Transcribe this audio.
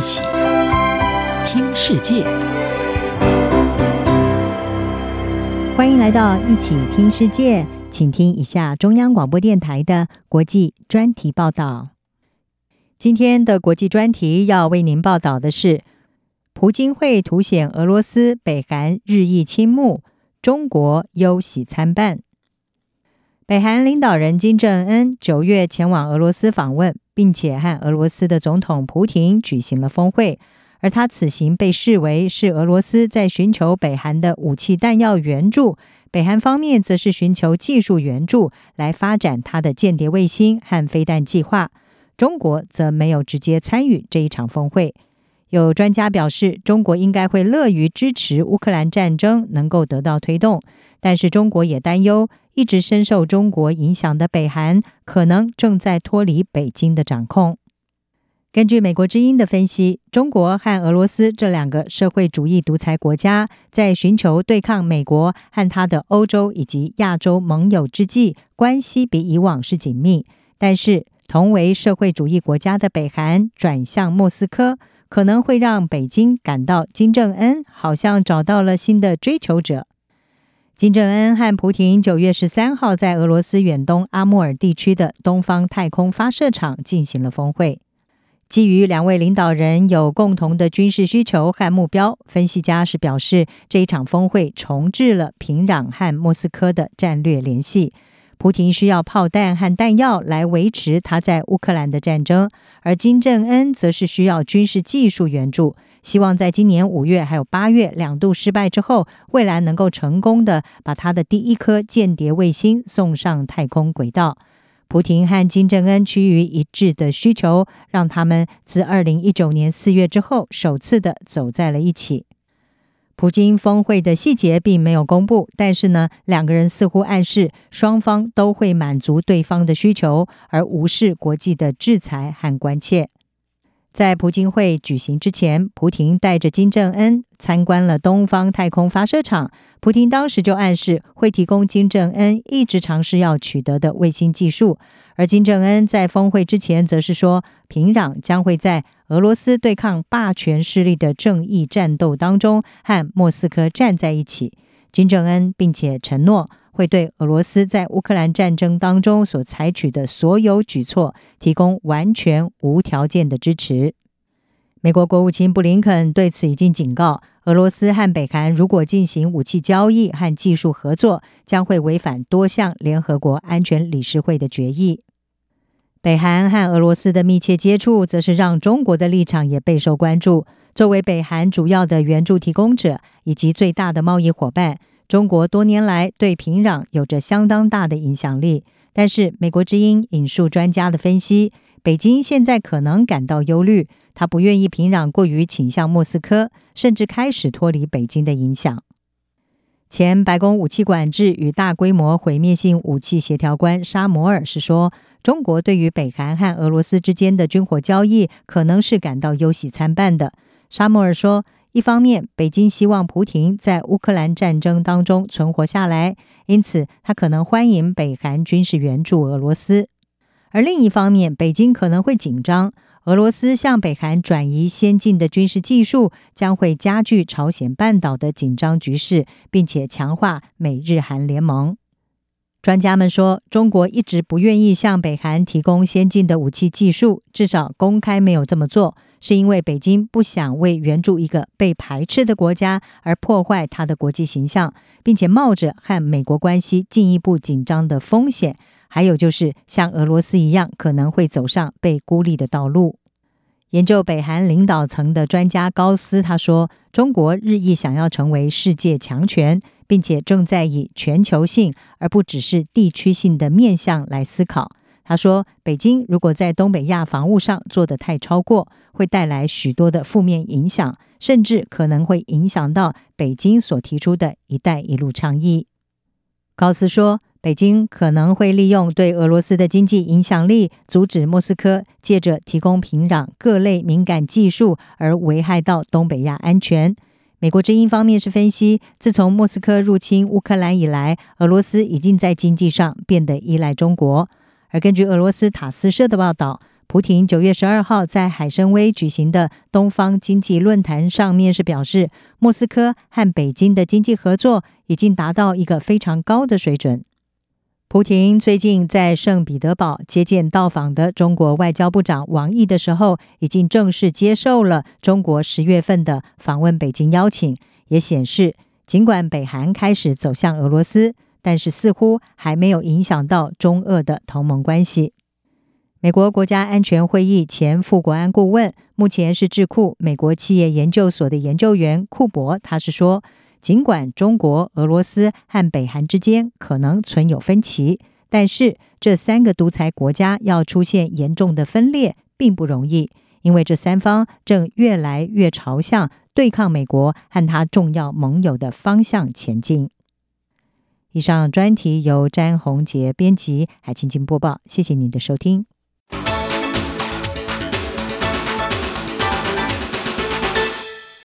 一起听世界，欢迎来到一起听世界，请听一下中央广播电台的国际专题报道。今天的国际专题要为您报道的是：普京会凸显俄罗斯、北韩日益倾慕，中国忧喜参半。北韩领导人金正恩九月前往俄罗斯访问，并且和俄罗斯的总统普亭举行了峰会。而他此行被视为是俄罗斯在寻求北韩的武器弹药援助，北韩方面则是寻求技术援助来发展他的间谍卫星和飞弹计划。中国则没有直接参与这一场峰会。有专家表示，中国应该会乐于支持乌克兰战争能够得到推动，但是中国也担忧。一直深受中国影响的北韩，可能正在脱离北京的掌控。根据美国之音的分析，中国和俄罗斯这两个社会主义独裁国家，在寻求对抗美国和他的欧洲以及亚洲盟友之际，关系比以往是紧密。但是，同为社会主义国家的北韩转向莫斯科，可能会让北京感到金正恩好像找到了新的追求者。金正恩和普亭九月十三号在俄罗斯远东阿穆尔地区的东方太空发射场进行了峰会。基于两位领导人有共同的军事需求和目标，分析家是表示，这一场峰会重置了平壤和莫斯科的战略联系。普亭需要炮弹和弹药来维持他在乌克兰的战争，而金正恩则是需要军事技术援助。希望在今年五月还有八月两度失败之后，未来能够成功的把他的第一颗间谍卫星送上太空轨道。普廷和金正恩趋于一致的需求，让他们自二零一九年四月之后首次的走在了一起。普京峰会的细节并没有公布，但是呢，两个人似乎暗示双方都会满足对方的需求，而无视国际的制裁和关切。在朴槿惠举行之前，普亭带着金正恩参观了东方太空发射场。普亭当时就暗示会提供金正恩一直尝试要取得的卫星技术，而金正恩在峰会之前则是说，平壤将会在俄罗斯对抗霸权势力的正义战斗当中和莫斯科站在一起。金正恩并且承诺。会对俄罗斯在乌克兰战争当中所采取的所有举措提供完全无条件的支持。美国国务卿布林肯对此已经警告，俄罗斯和北韩如果进行武器交易和技术合作，将会违反多项联合国安全理事会的决议。北韩和俄罗斯的密切接触，则是让中国的立场也备受关注。作为北韩主要的援助提供者以及最大的贸易伙伴。中国多年来对平壤有着相当大的影响力，但是美国之音引述专家的分析，北京现在可能感到忧虑，他不愿意平壤过于倾向莫斯科，甚至开始脱离北京的影响。前白宫武器管制与大规模毁灭性武器协调官沙摩尔是说，中国对于北韩和俄罗斯之间的军火交易可能是感到忧喜参半的。沙默尔说。一方面，北京希望普亭在乌克兰战争当中存活下来，因此他可能欢迎北韩军事援助俄罗斯；而另一方面，北京可能会紧张，俄罗斯向北韩转移先进的军事技术，将会加剧朝鲜半岛的紧张局势，并且强化美日韩联盟。专家们说，中国一直不愿意向北韩提供先进的武器技术，至少公开没有这么做。是因为北京不想为援助一个被排斥的国家而破坏它的国际形象，并且冒着和美国关系进一步紧张的风险。还有就是像俄罗斯一样，可能会走上被孤立的道路。研究北韩领导层的专家高斯他说：“中国日益想要成为世界强权，并且正在以全球性而不只是地区性的面向来思考。”他说：“北京如果在东北亚防务上做得太超过，会带来许多的负面影响，甚至可能会影响到北京所提出的一带一路倡议。”高斯说：“北京可能会利用对俄罗斯的经济影响力，阻止莫斯科借着提供平壤各类敏感技术而危害到东北亚安全。”美国之音方面是分析，自从莫斯科入侵乌克兰以来，俄罗斯已经在经济上变得依赖中国。而根据俄罗斯塔斯社的报道，普廷九月十二号在海参崴举行的东方经济论坛上面是表示，莫斯科和北京的经济合作已经达到一个非常高的水准。普廷最近在圣彼得堡接见到访的中国外交部长王毅的时候，已经正式接受了中国十月份的访问北京邀请，也显示，尽管北韩开始走向俄罗斯，但是似乎还没有影响到中俄的同盟关系。美国国家安全会议前副国安顾问，目前是智库美国企业研究所的研究员库珀，他是说。尽管中国、俄罗斯和北韩之间可能存有分歧，但是这三个独裁国家要出现严重的分裂并不容易，因为这三方正越来越朝向对抗美国和他重要盟友的方向前进。以上专题由詹宏杰编辑，海清清播报，谢谢您的收听。